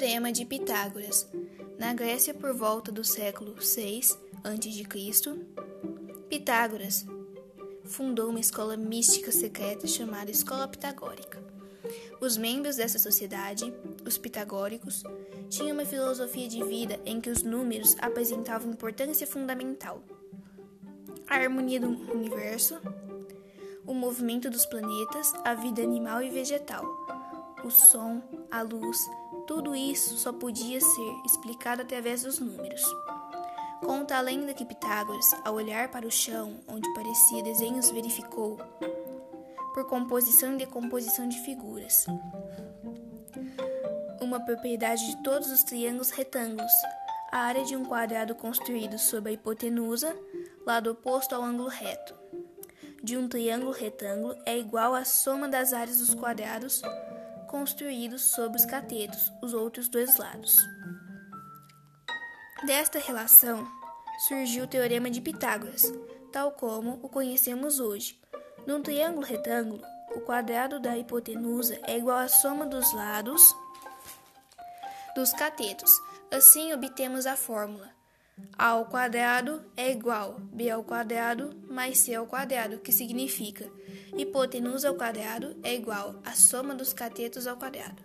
Teorema de Pitágoras. Na Grécia, por volta do século 6 a.C., Pitágoras fundou uma escola mística secreta chamada Escola Pitagórica. Os membros dessa sociedade, os pitagóricos, tinham uma filosofia de vida em que os números apresentavam importância fundamental. A harmonia do universo, o movimento dos planetas, a vida animal e vegetal, o som, a luz, tudo isso só podia ser explicado através dos números. Conta a lenda que Pitágoras, ao olhar para o chão onde parecia desenhos, verificou por composição e decomposição de figuras. Uma propriedade de todos os triângulos retângulos, a área de um quadrado construído sob a hipotenusa, lado oposto ao ângulo reto, de um triângulo retângulo é igual à soma das áreas dos quadrados construídos sobre os catetos, os outros dois lados. Desta relação surgiu o Teorema de Pitágoras, tal como o conhecemos hoje. Num triângulo retângulo, o quadrado da hipotenusa é igual à soma dos lados dos catetos. Assim obtemos a fórmula a ao quadrado é igual b ao quadrado mais c ao quadrado, que significa hipotenusa ao quadrado é igual à soma dos catetos ao quadrado.